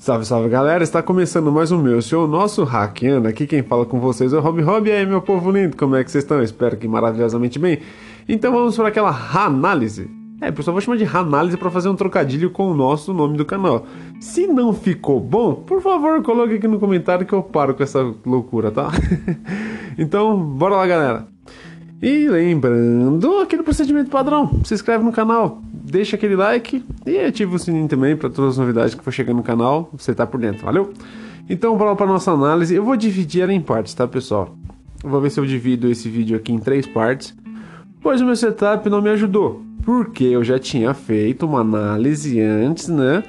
Salve, salve galera, está começando mais um meu, seu nosso hackeando. Aqui quem fala com vocês é o Rob Rob. E aí, meu povo lindo, como é que vocês estão? espero que maravilhosamente bem. Então vamos para aquela análise. É, pessoal, vou chamar de análise para fazer um trocadilho com o nosso nome do canal. Se não ficou bom, por favor, coloque aqui no comentário que eu paro com essa loucura, tá? então, bora lá, galera. E lembrando aquele procedimento padrão, se inscreve no canal, deixa aquele like e ativa o sininho também para todas as novidades que for chegando no canal, você tá por dentro, valeu? Então bora para nossa análise, eu vou dividir ela em partes, tá pessoal? Eu vou ver se eu divido esse vídeo aqui em três partes, pois o meu setup não me ajudou, porque eu já tinha feito uma análise antes, né?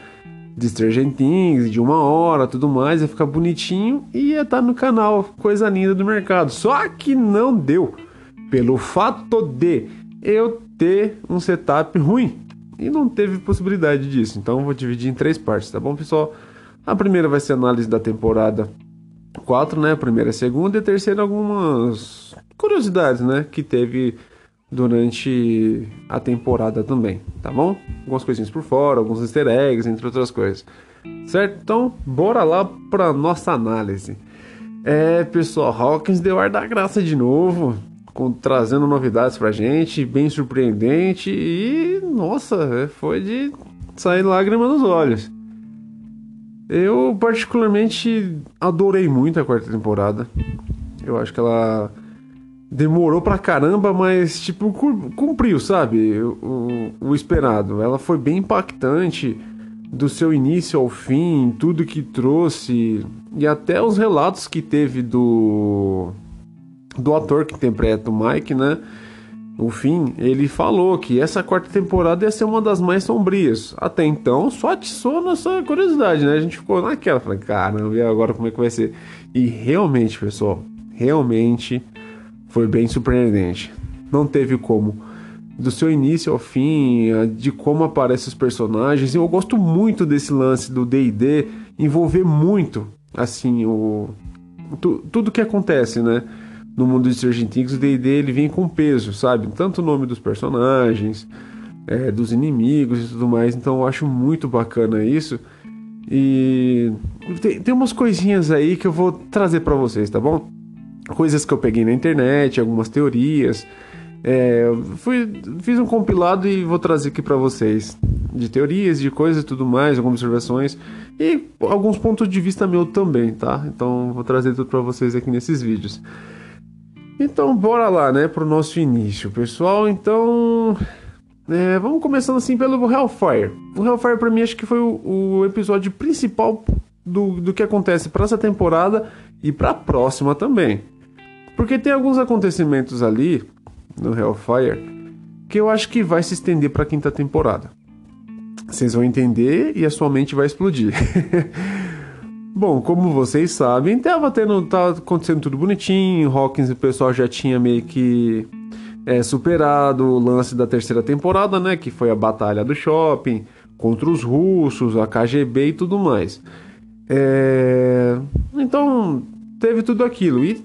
de Stranger Things, de uma hora, tudo mais, ia ficar bonitinho e ia estar tá no canal, coisa linda do mercado. Só que não deu pelo fato de eu ter um setup ruim e não teve possibilidade disso. Então vou dividir em três partes, tá bom, pessoal? A primeira vai ser análise da temporada 4, né? A primeira a segunda, e a terceira algumas curiosidades, né? Que teve durante a temporada também, tá bom? Algumas coisinhas por fora, alguns easter eggs, entre outras coisas. Certo? Então, bora lá para nossa análise. É, pessoal, Hawkins deu ar da graça de novo com, trazendo novidades pra gente, bem surpreendente e nossa, é, foi de sair lágrima nos olhos. Eu particularmente adorei muito a quarta temporada. Eu acho que ela demorou pra caramba, mas tipo cumpriu, sabe? O, o, esperado. Ela foi bem impactante do seu início ao fim, tudo que trouxe e até os relatos que teve do do ator que interpreta o Mike, né? O fim, ele falou que essa quarta temporada ia ser uma das mais sombrias. Até então, só atiçou nossa curiosidade, né? A gente ficou naquela, falei, caramba, e agora como é que vai ser? E realmente, pessoal, realmente foi bem surpreendente. Não teve como. Do seu início ao fim, de como aparecem os personagens. Eu gosto muito desse lance do DD envolver muito, assim, o. Tu, tudo que acontece, né? No mundo de Stranger Things, o D&D ele vem com peso, sabe? Tanto o nome dos personagens, é, dos inimigos e tudo mais. Então eu acho muito bacana isso. E tem, tem umas coisinhas aí que eu vou trazer para vocês, tá bom? Coisas que eu peguei na internet, algumas teorias. É, fui, fiz um compilado e vou trazer aqui para vocês de teorias, de coisas e tudo mais, algumas observações e alguns pontos de vista meu também, tá? Então vou trazer tudo para vocês aqui nesses vídeos. Então, bora lá, né, pro nosso início, pessoal. Então, é, vamos começando assim pelo Hellfire. O Hellfire, para mim, acho que foi o, o episódio principal do, do que acontece para essa temporada e para a próxima também. Porque tem alguns acontecimentos ali no Hellfire que eu acho que vai se estender para a quinta temporada. Vocês vão entender e a sua mente vai explodir. Bom, como vocês sabem, tava tendo, tá acontecendo tudo bonitinho. Hawkins e o pessoal já tinha meio que é, superado o lance da terceira temporada, né? Que foi a batalha do shopping contra os russos, a KGB e tudo mais. É... Então teve tudo aquilo e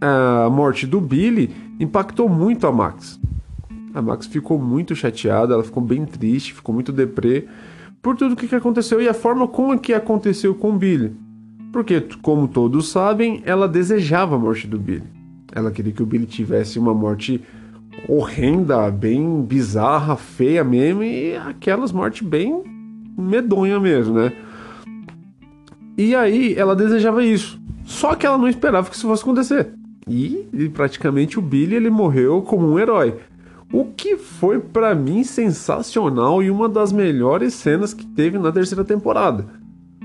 a morte do Billy impactou muito a Max. A Max ficou muito chateada, ela ficou bem triste, ficou muito deprê por tudo o que aconteceu e a forma como que aconteceu com Billy. Porque, como todos sabem, ela desejava a morte do Billy. Ela queria que o Billy tivesse uma morte horrenda, bem bizarra, feia mesmo, e aquelas mortes bem medonha mesmo, né? E aí ela desejava isso. Só que ela não esperava que isso fosse acontecer. E, e praticamente o Billy ele morreu como um herói. O que foi para mim sensacional e uma das melhores cenas que teve na terceira temporada.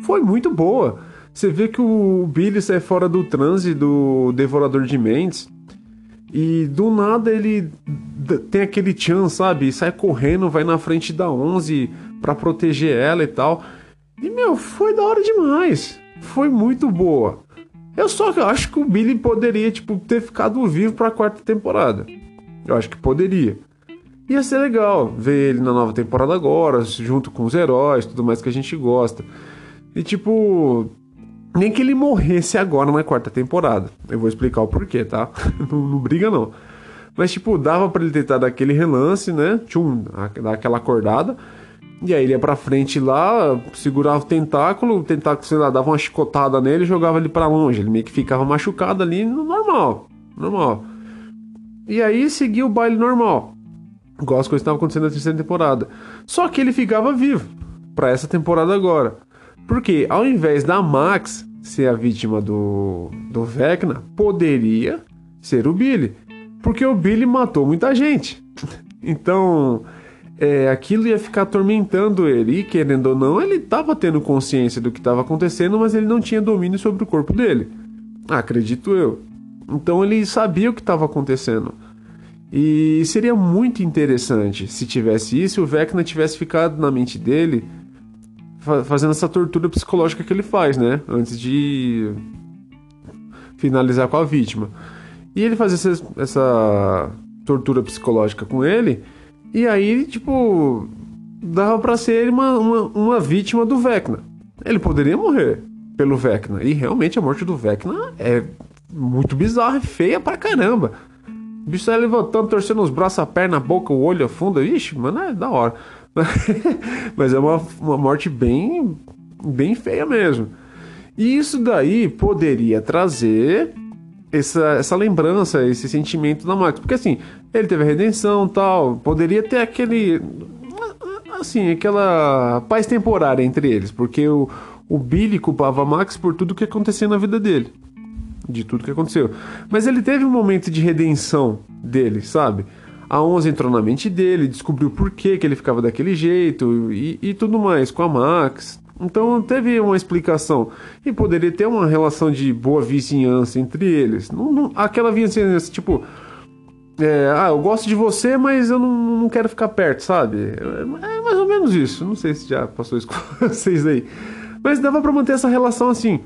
Foi muito boa. Você vê que o Billy sai fora do transe do Devorador de Mentes e do nada ele tem aquele chan, sabe? sai correndo, vai na frente da 11 para proteger ela e tal. E meu, foi da hora demais. Foi muito boa. Eu só acho que o Billy poderia tipo ter ficado vivo para a quarta temporada. Eu acho que poderia. Ia ser legal ver ele na nova temporada agora, junto com os heróis, tudo mais que a gente gosta. E tipo, nem que ele morresse agora na quarta temporada. Eu vou explicar o porquê, tá? não, não briga não. Mas tipo, dava para ele tentar dar aquele relance, né? Tchum, dar aquela acordada. E aí ele ia pra frente lá, segurava o tentáculo, o tentáculo, sei lá, dava uma chicotada nele e jogava ele para longe. Ele meio que ficava machucado ali, normal, normal. E aí seguia o baile normal. Igual as coisas estavam acontecendo na terceira temporada. Só que ele ficava vivo para essa temporada agora. Porque ao invés da Max ser a vítima do, do Vecna, poderia ser o Billy. Porque o Billy matou muita gente. Então, é, aquilo ia ficar atormentando ele. E querendo ou não, ele estava tendo consciência do que estava acontecendo, mas ele não tinha domínio sobre o corpo dele. Acredito eu. Então ele sabia o que estava acontecendo. E seria muito interessante se tivesse isso e o Vecna tivesse ficado na mente dele fazendo essa tortura psicológica que ele faz, né? Antes de finalizar com a vítima. E ele faz essa, essa tortura psicológica com ele, e aí, tipo, dava para ser uma, uma, uma, vítima do Vecna. Ele poderia morrer pelo Vecna. E realmente a morte do Vecna é muito bizarra, é feia pra caramba. O bicho sai levantando, torcendo os braços, a perna, a boca, o olho, a funda. Ixi, mano, é da hora. Mas é uma, uma morte bem, bem feia mesmo. E isso daí poderia trazer essa, essa lembrança, esse sentimento da Max. Porque assim, ele teve a redenção tal, poderia ter aquele. Assim, aquela paz temporária entre eles. Porque o, o Billy culpava a Max por tudo que acontecia na vida dele. De tudo que aconteceu. Mas ele teve um momento de redenção dele, sabe? A 11 entrou na mente dele, descobriu por que, que ele ficava daquele jeito e, e tudo mais com a Max. Então teve uma explicação. E poderia ter uma relação de boa vizinhança entre eles. Não, não, aquela vizinhança, tipo. É, ah, eu gosto de você, mas eu não, não quero ficar perto, sabe? É, é mais ou menos isso. Não sei se já passou isso com vocês aí. Mas dava pra manter essa relação assim.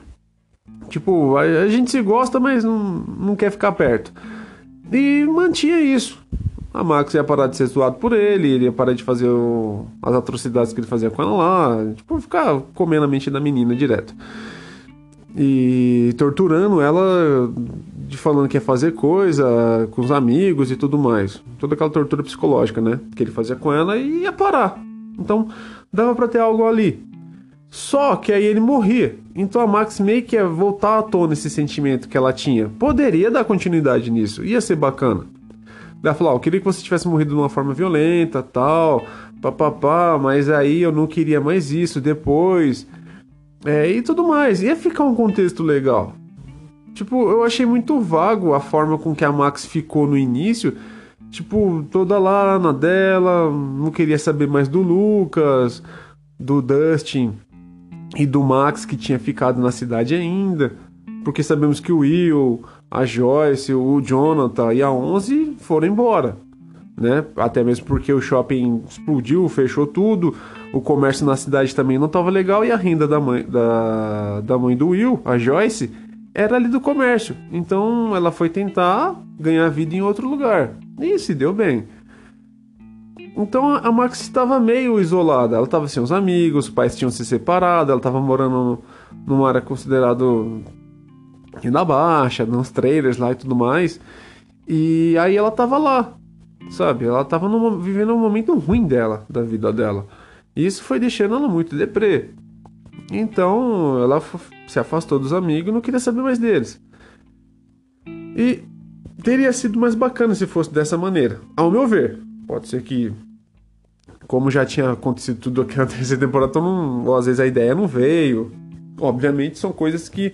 Tipo, a, a gente se gosta, mas não, não quer ficar perto. E mantinha isso a Max ia parar de ser zoado por ele, ele ia parar de fazer o, as atrocidades que ele fazia com ela lá, tipo, ficar comendo a mente da menina direto. E torturando ela, de falando que ia fazer coisa com os amigos e tudo mais. Toda aquela tortura psicológica, né? Que ele fazia com ela e ia parar. Então, dava para ter algo ali. Só que aí ele morria. Então a Max meio que ia voltar à tona esse sentimento que ela tinha. Poderia dar continuidade nisso, ia ser bacana. Ela falou: oh, eu queria que você tivesse morrido de uma forma violenta, tal, papapá, mas aí eu não queria mais isso depois. É, e tudo mais. Ia ficar um contexto legal. Tipo, eu achei muito vago a forma com que a Max ficou no início. Tipo, toda lá na dela, não queria saber mais do Lucas, do Dustin e do Max que tinha ficado na cidade ainda. Porque sabemos que o Will a Joyce, o Jonathan e a 11 foram embora. Né? Até mesmo porque o shopping explodiu, fechou tudo, o comércio na cidade também não estava legal e a renda da mãe, da, da mãe do Will, a Joyce, era ali do comércio. Então ela foi tentar ganhar vida em outro lugar e se deu bem. Então a Max estava meio isolada, ela estava sem os amigos, os pais tinham se separado, ela estava morando numa área considerada na baixa, nos trailers lá e tudo mais. E aí ela tava lá, sabe? Ela tava num, vivendo um momento ruim dela, da vida dela. E isso foi deixando ela muito deprê. Então ela se afastou dos amigos e não queria saber mais deles. E teria sido mais bacana se fosse dessa maneira, ao meu ver. Pode ser que, como já tinha acontecido tudo aqui na terceira temporada, então não, às vezes a ideia não veio. Obviamente são coisas que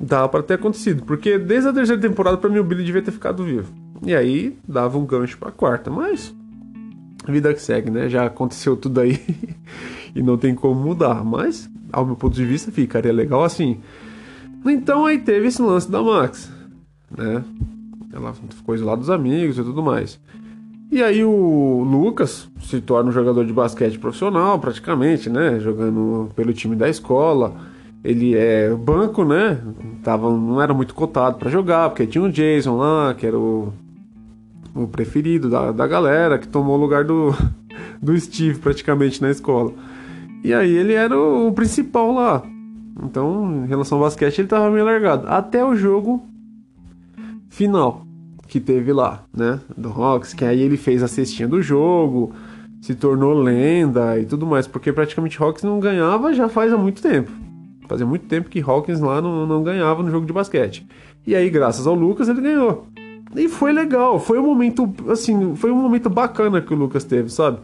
dava para ter acontecido, porque desde a terceira temporada para mim o Billy devia ter ficado vivo. E aí dava um gancho para quarta, mas vida que segue, né? Já aconteceu tudo aí e não tem como mudar, mas ao meu ponto de vista ficaria legal assim. Então aí teve esse lance da Max, né? Ela ficou isolada dos amigos e tudo mais. E aí o Lucas se torna um jogador de basquete profissional, praticamente, né? Jogando pelo time da escola ele é banco, né? Tava, não era muito cotado para jogar, porque tinha o Jason lá, que era o, o preferido da, da galera, que tomou o lugar do, do Steve praticamente na escola. E aí ele era o, o principal lá. Então, em relação ao basquete, ele tava meio largado. Até o jogo final que teve lá, né? Do Hawks, que aí ele fez a cestinha do jogo, se tornou lenda e tudo mais, porque praticamente Hawkins não ganhava já faz há muito tempo. Fazia muito tempo que Hawkins lá não, não ganhava no jogo de basquete. E aí, graças ao Lucas, ele ganhou. E foi legal, foi um momento, assim, foi um momento bacana que o Lucas teve, sabe?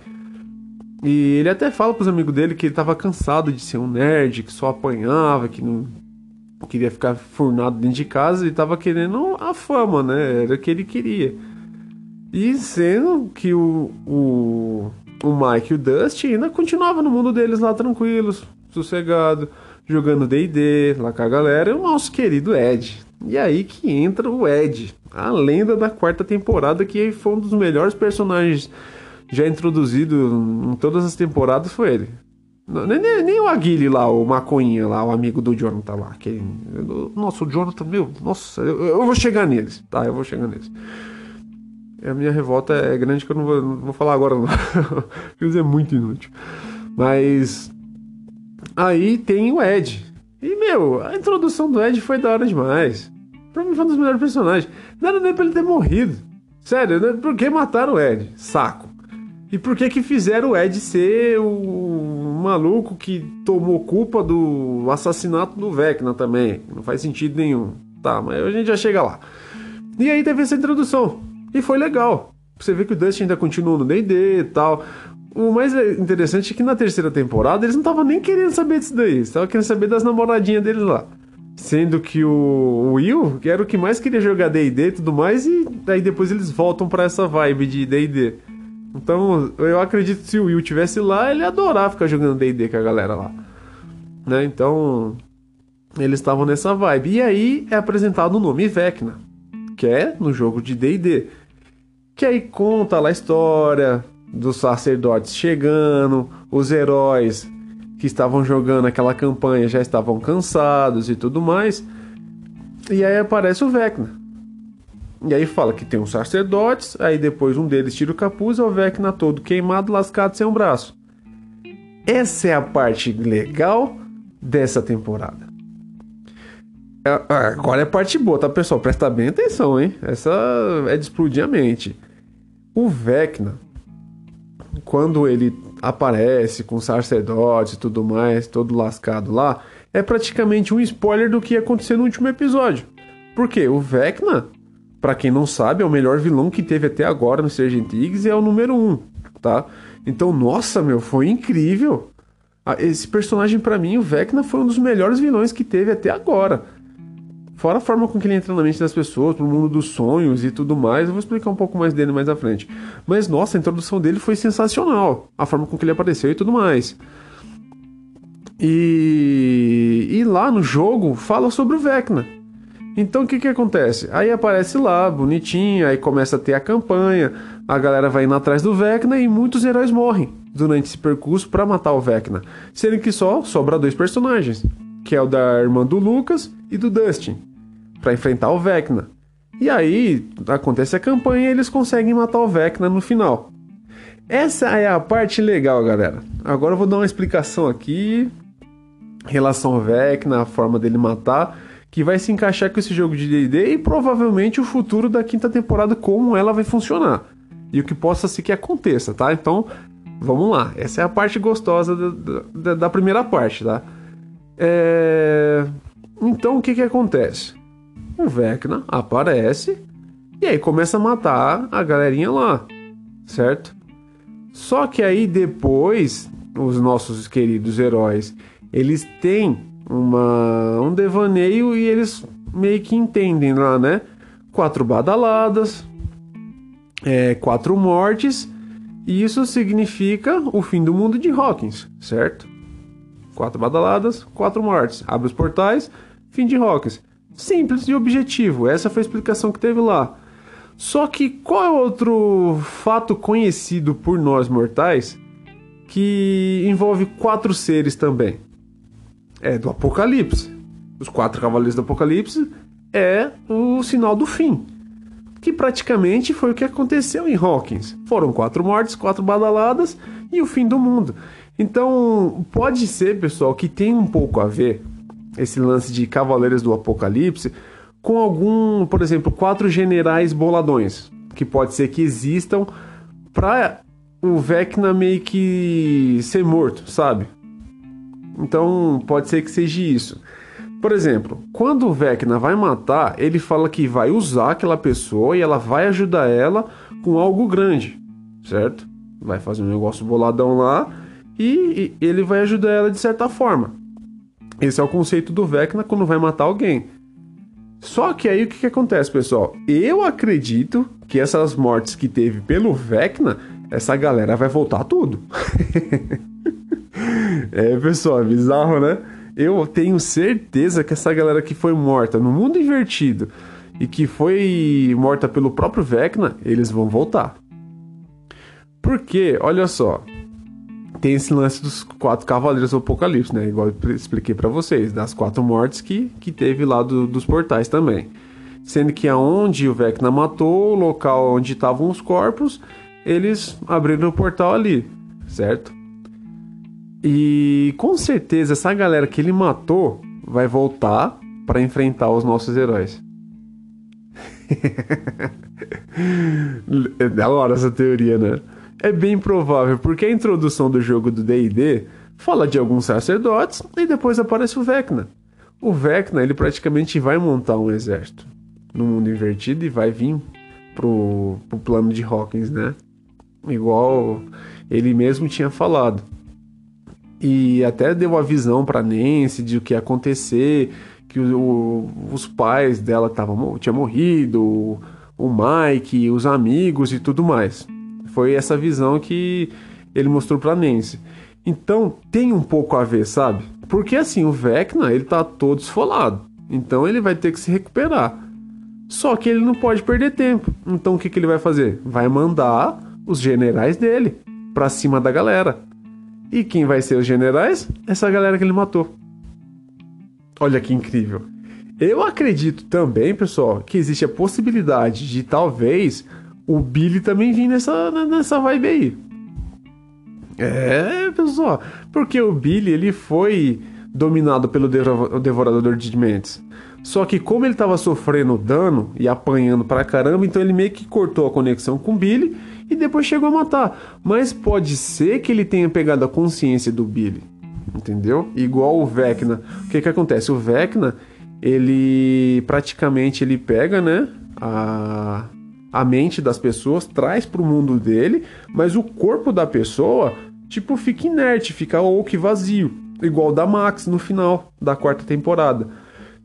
E ele até fala pros amigos dele que ele tava cansado de ser um nerd, que só apanhava, que não queria ficar furnado dentro de casa e tava querendo a fama, né? Era o que ele queria. E sendo que o, o, o Mike e o Dusty ainda continuavam no mundo deles lá tranquilos, sossegado, jogando D&D lá com a galera, e o nosso querido Ed. E aí que entra o Ed, a lenda da quarta temporada, que foi um dos melhores personagens já introduzido em todas as temporadas, foi ele. Nem, nem, o Aguile lá, o Maconha lá, o amigo do Jonathan lá. Que, nossa, o Jonathan, meu, nossa, eu, eu vou chegar neles, tá? Eu vou chegar neles. A minha revolta é grande que eu não vou, não vou falar agora, não. Isso é muito inútil. Mas. Aí tem o Ed. E, meu, a introdução do Ed foi da hora demais. Pra mim foi um dos melhores personagens. Não era nem pra ele ter morrido. Sério, né? por que mataram o Ed? Saco. E por que que fizeram o Ed ser o maluco que tomou culpa do assassinato do Vecna também? Não faz sentido nenhum. Tá, mas a gente já chega lá. E aí teve essa introdução. E foi legal. Você vê que o Dustin ainda continua no D&D e tal. O mais interessante é que na terceira temporada eles não estavam nem querendo saber disso daí. Estavam querendo saber das namoradinhas deles lá. Sendo que o Will que era o que mais queria jogar D&D e tudo mais. E daí depois eles voltam para essa vibe de D&D. Então eu acredito que se o Will tivesse lá, ele ia adorar ficar jogando D&D com a galera lá. Né? Então eles estavam nessa vibe. E aí é apresentado o nome Vecna que é no jogo de D&D. Que aí conta lá a história dos sacerdotes chegando, os heróis que estavam jogando aquela campanha já estavam cansados e tudo mais. E aí aparece o Vecna. E aí fala que tem uns sacerdotes, aí depois um deles tira o capuz e o Vecna todo queimado, lascado, sem um braço. Essa é a parte legal dessa temporada. É, é, agora é a parte boa, tá, pessoal? Presta bem atenção, hein? Essa é de explodir a mente. O Vecna, quando ele aparece com sacerdotes e tudo mais, todo lascado lá, é praticamente um spoiler do que ia acontecer no último episódio. Porque o Vecna, para quem não sabe, é o melhor vilão que teve até agora no Stranger Things e é o número um, tá? Então, nossa, meu, foi incrível. Ah, esse personagem, para mim, o Vecna, foi um dos melhores vilões que teve até agora. Fora a forma com que ele entra na mente das pessoas, pro mundo dos sonhos e tudo mais. Eu vou explicar um pouco mais dele mais à frente. Mas, nossa, a introdução dele foi sensacional. A forma com que ele apareceu e tudo mais. E, e lá no jogo fala sobre o Vecna. Então o que que acontece? Aí aparece lá, bonitinho, aí começa a ter a campanha, a galera vai indo atrás do Vecna e muitos heróis morrem durante esse percurso para matar o Vecna. Sendo que só sobra dois personagens, que é o da irmã do Lucas e do Dustin para enfrentar o Vecna. E aí acontece a campanha e eles conseguem matar o Vecna no final. Essa é a parte legal, galera. Agora eu vou dar uma explicação aqui em relação ao Vecna, a forma dele matar, que vai se encaixar com esse jogo de D&D e provavelmente o futuro da quinta temporada, como ela vai funcionar. E o que possa ser que aconteça, tá? Então, vamos lá. Essa é a parte gostosa da, da, da primeira parte, tá? É... Então, o que que acontece? o Vecna aparece e aí começa a matar a galerinha lá, certo? Só que aí depois, os nossos queridos heróis, eles têm uma, um devaneio e eles meio que entendem lá, né? Quatro badaladas, é, quatro mortes, e isso significa o fim do mundo de Hawkins, certo? Quatro badaladas, quatro mortes. Abre os portais, fim de Hawkins. Simples e objetivo. Essa foi a explicação que teve lá. Só que qual é outro fato conhecido por nós mortais que envolve quatro seres também? É do Apocalipse. Os quatro cavaleiros do Apocalipse é o sinal do fim. Que praticamente foi o que aconteceu em Hawkins. Foram quatro mortes, quatro badaladas e o fim do mundo. Então, pode ser, pessoal, que tem um pouco a ver esse lance de Cavaleiros do Apocalipse com algum, por exemplo, quatro generais boladões que pode ser que existam para o Vecna meio que ser morto, sabe? Então pode ser que seja isso. Por exemplo, quando o Vecna vai matar, ele fala que vai usar aquela pessoa e ela vai ajudar ela com algo grande, certo? Vai fazer um negócio boladão lá e, ele vai ajudar ela de certa forma. Esse é o conceito do Vecna quando vai matar alguém. Só que aí o que, que acontece, pessoal? Eu acredito que essas mortes que teve pelo Vecna, essa galera vai voltar tudo. é, pessoal, é bizarro, né? Eu tenho certeza que essa galera que foi morta no mundo invertido e que foi morta pelo próprio Vecna, eles vão voltar. Porque, olha só, tem esse lance dos quatro cavaleiros do Apocalipse, né? Igual eu expliquei para vocês, das quatro mortes que, que teve lá do, dos portais também. Sendo que aonde o Vecna matou, o local onde estavam os corpos, eles abriram o portal ali, certo? E com certeza essa galera que ele matou vai voltar para enfrentar os nossos heróis. é da hora essa teoria, né? É bem provável, porque a introdução do jogo do D&D fala de alguns sacerdotes e depois aparece o Vecna. O Vecna, ele praticamente vai montar um exército no mundo invertido e vai vir pro, pro plano de Hawkins, né? Igual ele mesmo tinha falado. E até deu a visão para Nancy de o que ia acontecer, que o, os pais dela tavam, tinham morrido, o Mike, os amigos e tudo mais. Foi essa visão que ele mostrou pra Nancy. Então tem um pouco a ver, sabe? Porque assim, o Vecna, ele tá todo esfolado. Então ele vai ter que se recuperar. Só que ele não pode perder tempo. Então o que, que ele vai fazer? Vai mandar os generais dele pra cima da galera. E quem vai ser os generais? Essa galera que ele matou. Olha que incrível. Eu acredito também, pessoal, que existe a possibilidade de talvez o Billy também vir nessa, nessa vibe aí. É, pessoal, porque o Billy ele foi dominado pelo Devorador de Mentes. Só que como ele estava sofrendo dano e apanhando pra caramba, então ele meio que cortou a conexão com o Billy e depois chegou a matar. Mas pode ser que ele tenha pegado a consciência do Billy, entendeu? Igual o Vecna. O que que acontece? O Vecna, ele praticamente ele pega, né, a a mente das pessoas, traz para o mundo dele, mas o corpo da pessoa, tipo, fica inerte, fica ou que vazio, igual da Max no final da quarta temporada.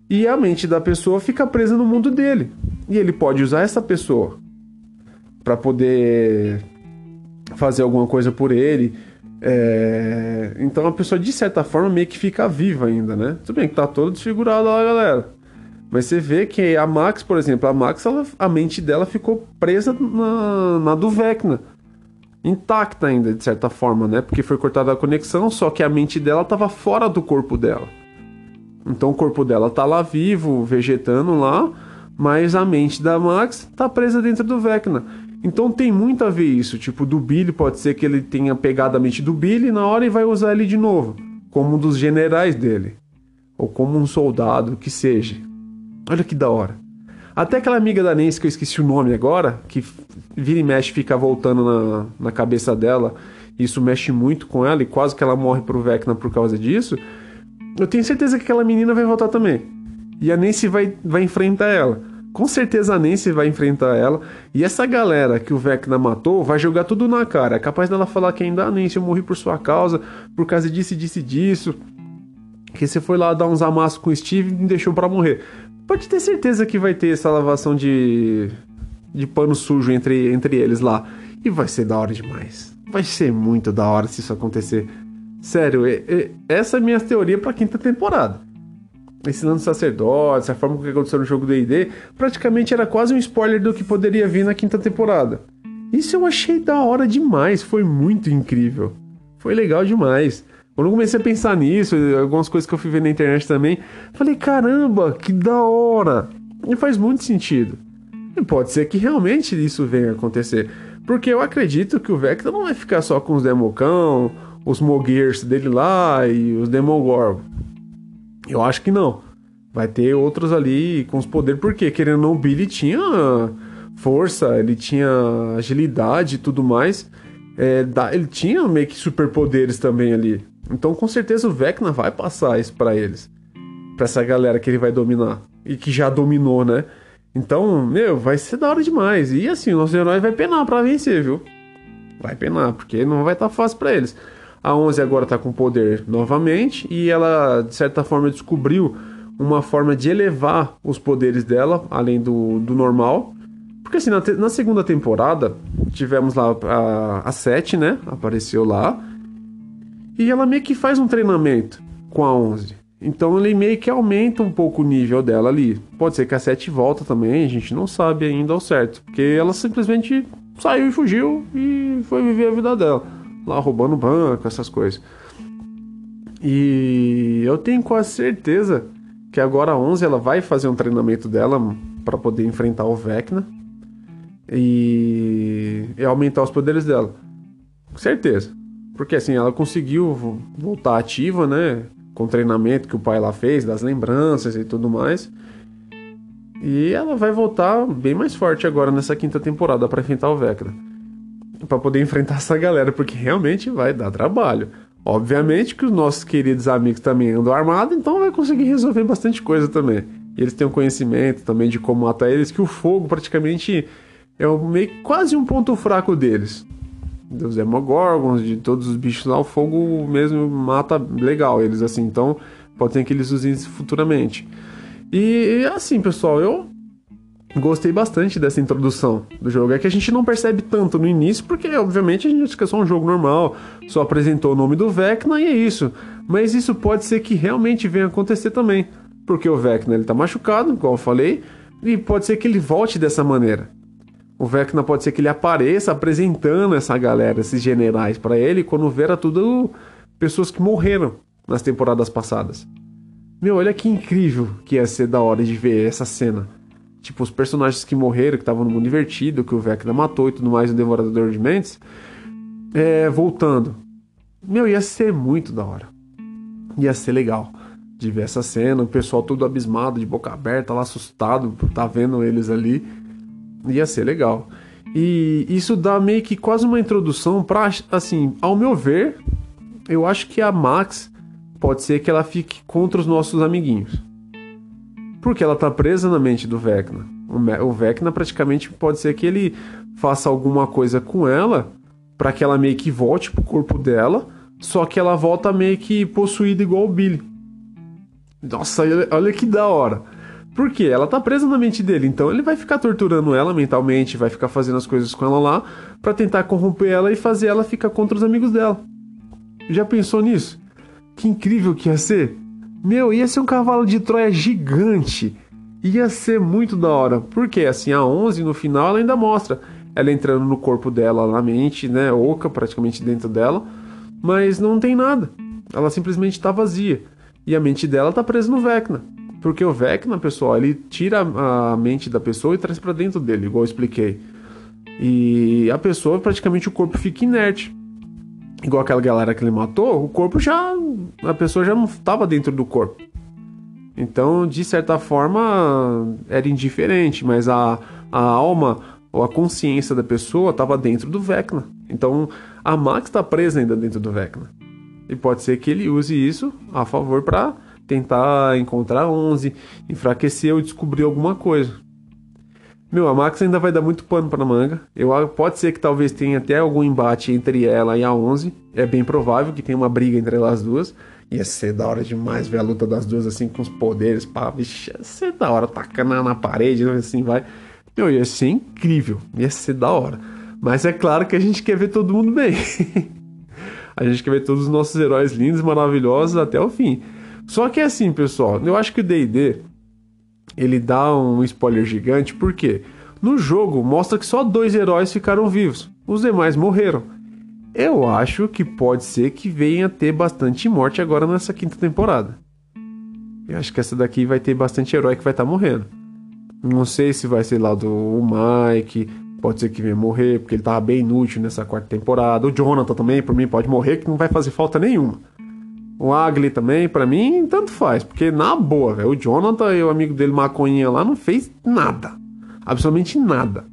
E a mente da pessoa fica presa no mundo dele. E ele pode usar essa pessoa para poder fazer alguma coisa por ele. É... Então a pessoa, de certa forma, meio que fica viva ainda, né? Tudo bem que tá todo desfigurado lá, galera. Mas você vê que a Max, por exemplo, a Max, ela, a mente dela ficou presa na, na do Vecna. Intacta ainda, de certa forma, né? Porque foi cortada a conexão, só que a mente dela estava fora do corpo dela. Então o corpo dela tá lá vivo, vegetando lá, mas a mente da Max tá presa dentro do Vecna. Então tem muito a ver isso, tipo, do Billy pode ser que ele tenha pegado a mente do Billy na hora e vai usar ele de novo, como um dos generais dele, ou como um soldado, que seja. Olha que da hora. Até aquela amiga da Nancy, que eu esqueci o nome agora, que vira e mexe fica voltando na, na cabeça dela, isso mexe muito com ela e quase que ela morre pro Vecna por causa disso. Eu tenho certeza que aquela menina vai voltar também. E a Nancy vai, vai enfrentar ela. Com certeza a Nancy vai enfrentar ela. E essa galera que o Vecna matou vai jogar tudo na cara. É capaz dela falar que ainda, ah, Nancy, eu morri por sua causa, por causa disso, disso disso. Que você foi lá dar uns amassos com o Steve e me deixou para morrer pode ter certeza que vai ter essa lavação de, de pano sujo entre, entre eles lá. E vai ser da hora demais. Vai ser muito da hora se isso acontecer. Sério, essa é a minha teoria pra quinta temporada. Ensinando sacerdotes, a forma que aconteceu no jogo D&D, praticamente era quase um spoiler do que poderia vir na quinta temporada. Isso eu achei da hora demais, foi muito incrível. Foi legal demais. Quando eu comecei a pensar nisso, algumas coisas que eu fui ver na internet também, falei, caramba, que da hora! E faz muito sentido. E pode ser que realmente isso venha a acontecer. Porque eu acredito que o Vector não vai ficar só com os Democão, os Mogears dele lá e os Demogorgon. Eu acho que não. Vai ter outros ali com os poderes, porque querendo ou não, o Billy tinha força, ele tinha agilidade e tudo mais. é, ele tinha meio que superpoderes também ali. Então com certeza o Vecna vai passar isso para eles. Pra essa galera que ele vai dominar. E que já dominou, né? Então, meu, vai ser da hora demais. E assim, o nosso herói vai penar pra vencer, viu? Vai penar, porque não vai estar tá fácil para eles. A 11 agora tá com poder novamente e ela, de certa forma, descobriu uma forma de elevar os poderes dela, além do, do normal. Porque assim, na, te, na segunda temporada, tivemos lá a, a 7, né? Apareceu lá. E ela meio que faz um treinamento com a 11. Então ele meio que aumenta um pouco o nível dela ali. Pode ser que a 7 volta também, a gente não sabe ainda ao certo. Porque ela simplesmente saiu e fugiu e foi viver a vida dela. Lá roubando banco, essas coisas. E eu tenho quase certeza que agora a 11 ela vai fazer um treinamento dela para poder enfrentar o Vecna e, e aumentar os poderes dela. Certeza. Porque assim, ela conseguiu voltar ativa, né? Com o treinamento que o pai lá fez, das lembranças e tudo mais. E ela vai voltar bem mais forte agora nessa quinta temporada para enfrentar o Vecna. Para poder enfrentar essa galera, porque realmente vai dar trabalho. Obviamente que os nossos queridos amigos também andam armados, então vai conseguir resolver bastante coisa também. E eles têm um conhecimento também de como matar eles, que o fogo praticamente é meio quase um ponto fraco deles. Dos Demogorgons, de todos os bichos lá, o fogo mesmo mata legal eles assim. Então pode ser que eles usem isso futuramente. E assim, pessoal, eu gostei bastante dessa introdução do jogo. É que a gente não percebe tanto no início, porque obviamente a gente é só um jogo normal, só apresentou o nome do Vecna e é isso. Mas isso pode ser que realmente venha acontecer também, porque o Vecna ele tá machucado, como eu falei, e pode ser que ele volte dessa maneira. O Vecna pode ser que ele apareça apresentando essa galera, esses generais para ele, quando ver era tudo pessoas que morreram nas temporadas passadas. Meu, olha que incrível que ia ser da hora de ver essa cena. Tipo, os personagens que morreram, que estavam no mundo invertido, que o Vecna matou e tudo mais, o Devorador de Mentes, é, voltando. Meu, ia ser muito da hora. Ia ser legal de ver essa cena, o pessoal todo abismado, de boca aberta, lá assustado tá vendo eles ali. Ia ser legal. E isso dá meio que quase uma introdução para, assim, ao meu ver, eu acho que a Max pode ser que ela fique contra os nossos amiguinhos. Porque ela tá presa na mente do Vecna. O Vecna praticamente pode ser que ele faça alguma coisa com ela para que ela meio que volte pro corpo dela, só que ela volta meio que possuída igual o Billy. Nossa, olha que da hora. Por quê? Ela tá presa na mente dele, então ele vai ficar torturando ela mentalmente, vai ficar fazendo as coisas com ela lá para tentar corromper ela e fazer ela ficar contra os amigos dela. Já pensou nisso? Que incrível que ia ser! Meu, ia ser um cavalo de Troia gigante. Ia ser muito da hora. Porque assim, a 11 no final ela ainda mostra ela entrando no corpo dela, na mente, né? Oca praticamente dentro dela. Mas não tem nada. Ela simplesmente está vazia. E a mente dela tá presa no Vecna. Porque o Vecna, pessoal, ele tira a mente da pessoa e traz para dentro dele, igual eu expliquei. E a pessoa, praticamente o corpo fica inerte igual aquela galera que ele matou, o corpo já. A pessoa já não estava dentro do corpo. Então, de certa forma, era indiferente, mas a, a alma ou a consciência da pessoa estava dentro do Vecna. Então, a Max está presa ainda dentro do Vecna. E pode ser que ele use isso a favor para tentar encontrar 11, enfraquecer ou descobrir alguma coisa. Meu, a Max ainda vai dar muito pano pra manga. Eu, pode ser que talvez tenha até algum embate entre ela e a 11. É bem provável que tenha uma briga entre elas duas. Ia ser da hora demais ver a luta das duas assim com os poderes. Pá, vixe, ia ser da hora, tacando na parede, assim vai. Meu, ia ser incrível. Ia ser da hora. Mas é claro que a gente quer ver todo mundo bem. a gente quer ver todos os nossos heróis lindos, maravilhosos até o fim. Só que é assim, pessoal, eu acho que o DD ele dá um spoiler gigante, porque no jogo mostra que só dois heróis ficaram vivos, os demais morreram. Eu acho que pode ser que venha ter bastante morte agora nessa quinta temporada. Eu acho que essa daqui vai ter bastante herói que vai estar tá morrendo. Não sei se vai ser lá do Mike, pode ser que venha morrer, porque ele tava bem inútil nessa quarta temporada. O Jonathan também, por mim, pode morrer, que não vai fazer falta nenhuma. O Agli também, para mim, tanto faz. Porque, na boa, o Jonathan e o amigo dele, Maconha lá, não fez nada. Absolutamente nada.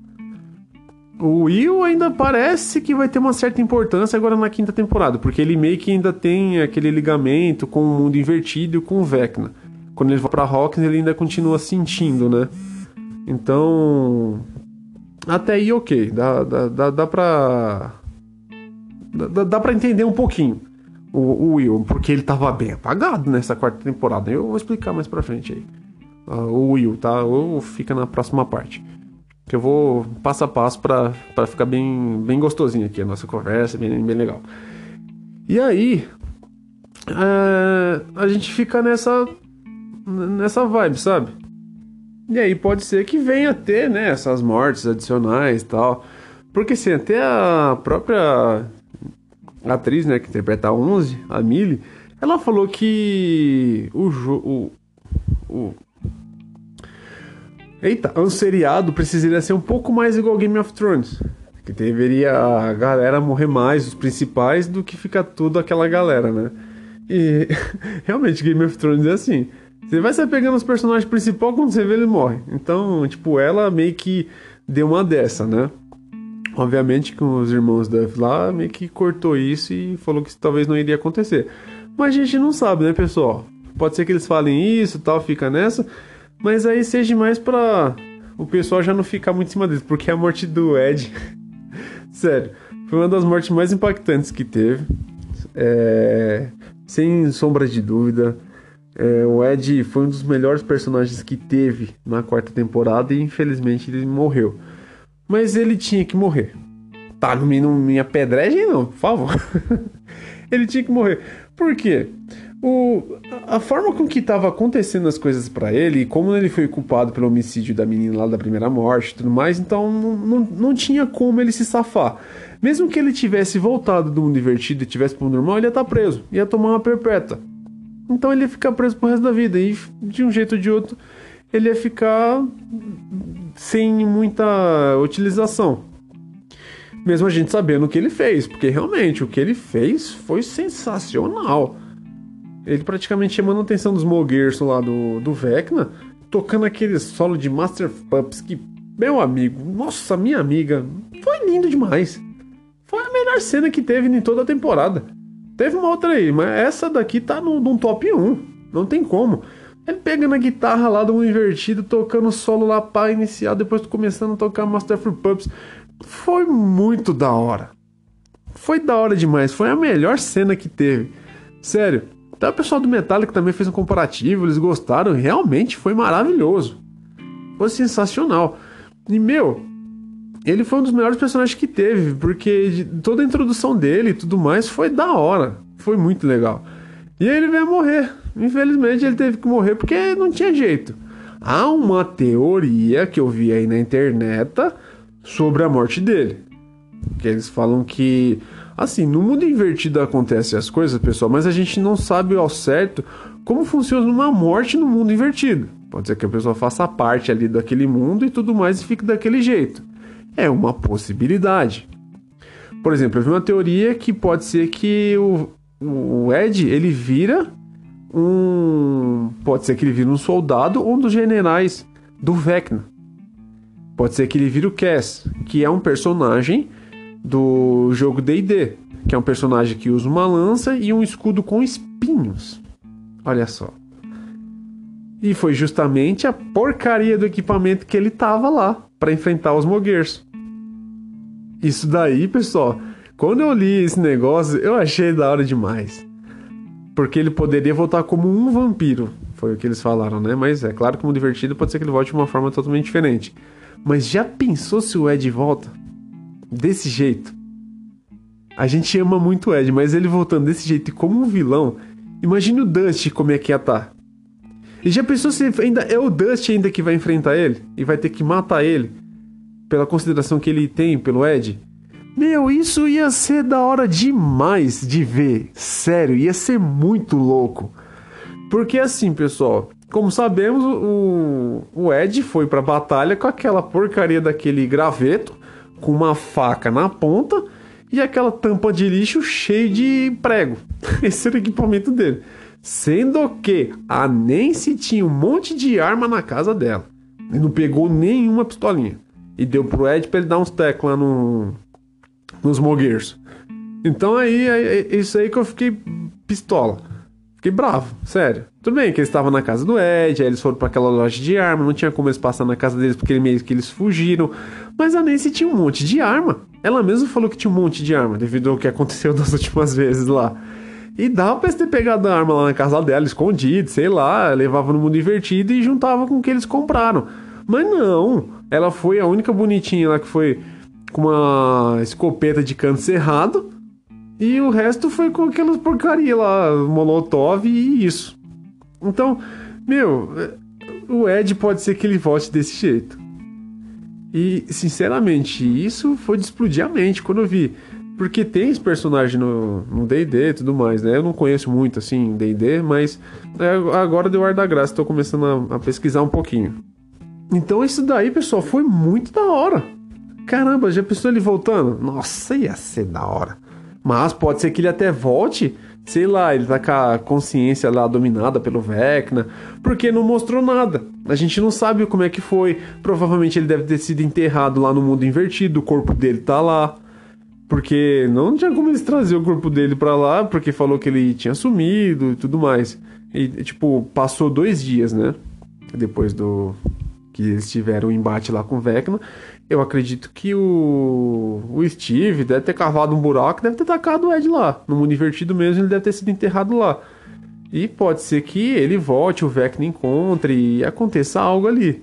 o Will ainda parece que vai ter uma certa importância agora na quinta temporada, porque ele meio que ainda tem aquele ligamento com o mundo invertido e com o Vecna. Quando ele vai pra Hawkins, ele ainda continua sentindo, né? Então. Até aí, ok. Dá, dá, dá, dá pra. Dá, dá pra entender um pouquinho o, Will, porque ele tava bem apagado nessa quarta temporada. Eu vou explicar mais pra frente aí. Uh, o Will, tá? Ou fica na próxima parte. Que eu vou passo a passo pra, pra ficar bem, bem gostosinho aqui a nossa conversa, bem, bem legal. E aí, é, a gente fica nessa, nessa vibe, sabe? E aí pode ser que venha ter, né, essas mortes adicionais e tal. Porque assim, até a própria atriz, né, que interpreta a 11, a Millie, ela falou que o jogo. O, Eita, um seriado precisaria ser um pouco mais igual Game of Thrones. Que deveria a galera morrer mais, os principais, do que ficar tudo aquela galera, né? E realmente Game of Thrones é assim. Você vai se pegando os personagens principais quando você vê ele morre. Então, tipo, ela meio que deu uma dessa, né? Obviamente que os irmãos Duff lá meio que cortou isso e falou que isso talvez não iria acontecer. Mas a gente não sabe, né, pessoal? Pode ser que eles falem isso tal, fica nessa. Mas aí seja mais pra o pessoal já não ficar muito em cima deles. Porque a morte do Ed. Sério, foi uma das mortes mais impactantes que teve. É... Sem sombra de dúvida. É, o Ed foi um dos melhores personagens que teve na quarta temporada e infelizmente ele morreu. Mas ele tinha que morrer. Tá no minha pedregem não, por favor. ele tinha que morrer. Por quê? O, a forma com que estava acontecendo as coisas para ele, como ele foi culpado pelo homicídio da menina lá da primeira morte e tudo mais, então não, não, não tinha como ele se safar. Mesmo que ele tivesse voltado do mundo invertido e tivesse pro normal, ele ia estar tá preso, ia tomar uma perpétua. Então ele ia ficar preso pro resto da vida, e de um jeito ou de outro ele ia ficar sem muita utilização. Mesmo a gente sabendo o que ele fez, porque realmente o que ele fez foi sensacional. Ele praticamente tinha manutenção dos Mogerson lá do, do Vecna, tocando aquele solo de Master Pups que, meu amigo, nossa, minha amiga, foi lindo demais. Foi a melhor cena que teve em toda a temporada. Teve uma outra aí, mas essa daqui tá no top 1. Não tem como. Ele pegando a guitarra lá do invertido, tocando solo lá para iniciar, depois começando a tocar Master of Pups. Foi muito da hora. Foi da hora demais. Foi a melhor cena que teve. Sério. Até o pessoal do Metallica também fez um comparativo, eles gostaram. Realmente foi maravilhoso. Foi sensacional. E, meu, ele foi um dos melhores personagens que teve, porque toda a introdução dele e tudo mais foi da hora. Foi muito legal. E ele veio morrer. Infelizmente ele teve que morrer porque não tinha jeito. Há uma teoria que eu vi aí na internet sobre a morte dele. Que eles falam que, assim, no mundo invertido acontecem as coisas, pessoal, mas a gente não sabe ao certo como funciona uma morte no mundo invertido. Pode ser que a pessoa faça parte ali daquele mundo e tudo mais e fique daquele jeito. É uma possibilidade. Por exemplo, eu vi uma teoria que pode ser que o, o Ed ele vira um. Pode ser que ele vire um soldado ou um dos generais do Vecna. Pode ser que ele vire o Cass, que é um personagem do jogo DD, que é um personagem que usa uma lança e um escudo com espinhos. Olha só. E foi justamente a porcaria do equipamento que ele tava lá para enfrentar os Moguers. Isso daí, pessoal, quando eu li esse negócio, eu achei da hora demais. Porque ele poderia voltar como um vampiro. Foi o que eles falaram, né? Mas é claro que o divertido pode ser que ele volte de uma forma totalmente diferente. Mas já pensou se o Ed volta? Desse jeito. A gente ama muito o Ed, mas ele voltando desse jeito e como um vilão. Imagine o Dust como é que ia estar. Tá. E já pensou se ainda é o Dust ainda que vai enfrentar ele? E vai ter que matar ele? Pela consideração que ele tem pelo Ed? Meu, isso ia ser da hora demais de ver. Sério, ia ser muito louco. Porque assim, pessoal, como sabemos, o, o Ed foi pra batalha com aquela porcaria daquele graveto, com uma faca na ponta e aquela tampa de lixo cheio de prego. Esse era o equipamento dele. Sendo que a Nancy tinha um monte de arma na casa dela. E não pegou nenhuma pistolinha. e deu pro Ed pra ele dar uns tecos lá no, nos mogueiros. Então aí, é isso aí que eu fiquei pistola. Fiquei bravo, sério. Tudo bem que eles estavam na casa do Ed, aí eles foram para aquela loja de arma, não tinha como eles passar na casa deles porque meio que eles fugiram. Mas a Nancy tinha um monte de arma. Ela mesma falou que tinha um monte de arma, devido ao que aconteceu das últimas vezes lá. E dava pra eles ter pegado a arma lá na casa dela, escondido, sei lá, levava no mundo invertido e juntava com o que eles compraram. Mas não, ela foi a única bonitinha lá que foi com uma escopeta de cano cerrado e o resto foi com aquelas porcaria lá, Molotov e isso. Então, meu, o Ed pode ser que ele volte desse jeito. E, sinceramente, isso foi de explodir a mente quando eu vi. Porque tem esse personagem no D&D e tudo mais, né? Eu não conheço muito, assim, D&D, mas é, agora deu ar da graça, tô começando a, a pesquisar um pouquinho. Então isso daí, pessoal, foi muito da hora. Caramba, já pensou ele voltando? Nossa, ia ser da hora. Mas pode ser que ele até volte, sei lá, ele tá com a consciência lá dominada pelo Vecna, porque não mostrou nada. A gente não sabe como é que foi. Provavelmente ele deve ter sido enterrado lá no mundo invertido, o corpo dele tá lá. Porque não tinha como eles trazer o corpo dele pra lá, porque falou que ele tinha sumido e tudo mais. E, tipo, passou dois dias, né? Depois do, que eles tiveram um embate lá com o Vecna. Eu acredito que o, o Steve deve ter cavado um buraco, deve ter tacado o Ed lá. No mundo invertido mesmo, ele deve ter sido enterrado lá. E pode ser que ele volte, o Vecna encontre e aconteça algo ali.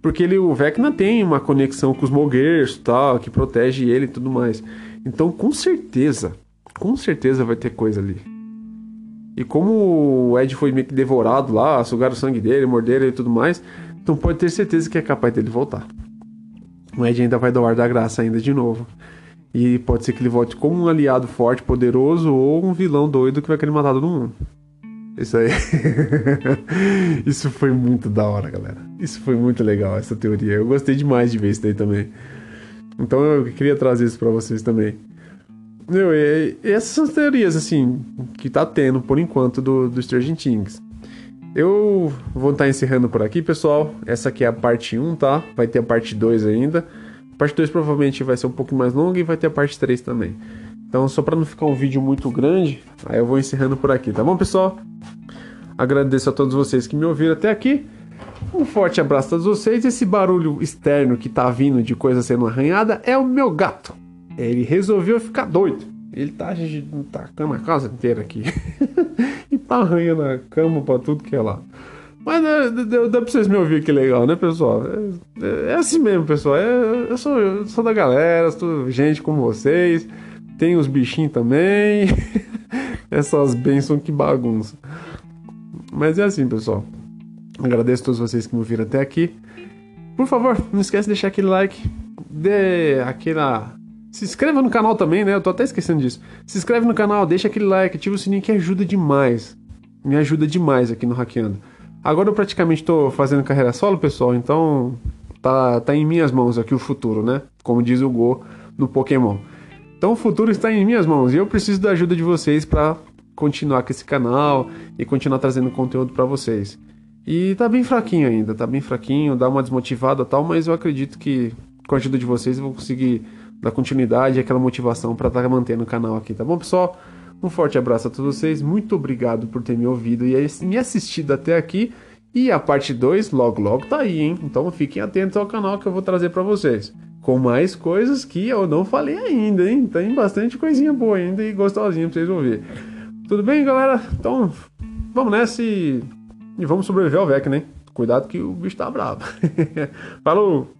Porque ele, o Vecna tem uma conexão com os Moguers tal, que protege ele e tudo mais. Então, com certeza, com certeza vai ter coisa ali. E como o Ed foi meio que devorado lá, sugaram o sangue dele, morderam e tudo mais, então pode ter certeza que é capaz dele voltar. O Ed ainda vai doar da graça ainda de novo. E pode ser que ele volte como um aliado forte, poderoso ou um vilão doido que vai querer matar todo mundo. Isso aí. isso foi muito da hora, galera. Isso foi muito legal, essa teoria. Eu gostei demais de ver isso daí também. Então eu queria trazer isso para vocês também. Meu, essas são as teorias, assim, que tá tendo por enquanto do, do Stranger Things. Eu vou estar encerrando por aqui, pessoal. Essa aqui é a parte 1, tá? Vai ter a parte 2 ainda. A parte 2 provavelmente vai ser um pouco mais longa e vai ter a parte 3 também. Então, só para não ficar um vídeo muito grande, aí eu vou encerrando por aqui, tá bom, pessoal? Agradeço a todos vocês que me ouviram até aqui. Um forte abraço a todos vocês. Esse barulho externo que tá vindo de coisa sendo arranhada é o meu gato. Ele resolveu ficar doido. Ele tá tacando a casa inteira aqui. tá arranhando a cama pra tudo que é lá. Mas né, dá, dá pra vocês me ouvir que legal, né, pessoal? É, é assim mesmo, pessoal. É, eu, sou, eu sou da galera, sou gente como vocês. Tem os bichinhos também. Essas bênçãos que bagunça. Mas é assim, pessoal. Agradeço a todos vocês que me ouviram até aqui. Por favor, não esquece de deixar aquele like, dê aquela se inscreva no canal também, né? Eu tô até esquecendo disso. Se inscreve no canal, deixa aquele like, ativa o sininho que ajuda demais. Me ajuda demais aqui no Hackeando. Agora eu praticamente tô fazendo carreira solo, pessoal, então tá, tá em minhas mãos aqui o futuro, né? Como diz o Go no Pokémon. Então o futuro está em minhas mãos e eu preciso da ajuda de vocês para continuar com esse canal e continuar trazendo conteúdo para vocês. E tá bem fraquinho ainda, tá bem fraquinho, dá uma desmotivada tal, mas eu acredito que com a ajuda de vocês eu vou conseguir da continuidade e aquela motivação para estar tá mantendo o canal aqui, tá bom, pessoal? Um forte abraço a todos vocês, muito obrigado por ter me ouvido e me assistido até aqui. E a parte 2 logo logo tá aí, hein? Então fiquem atentos ao canal que eu vou trazer para vocês. Com mais coisas que eu não falei ainda, hein? Tem bastante coisinha boa ainda e gostosinha pra vocês ouvir. Tudo bem, galera? Então, vamos nessa e, e vamos sobreviver ao VEC, né? Cuidado que o bicho tá bravo. Falou!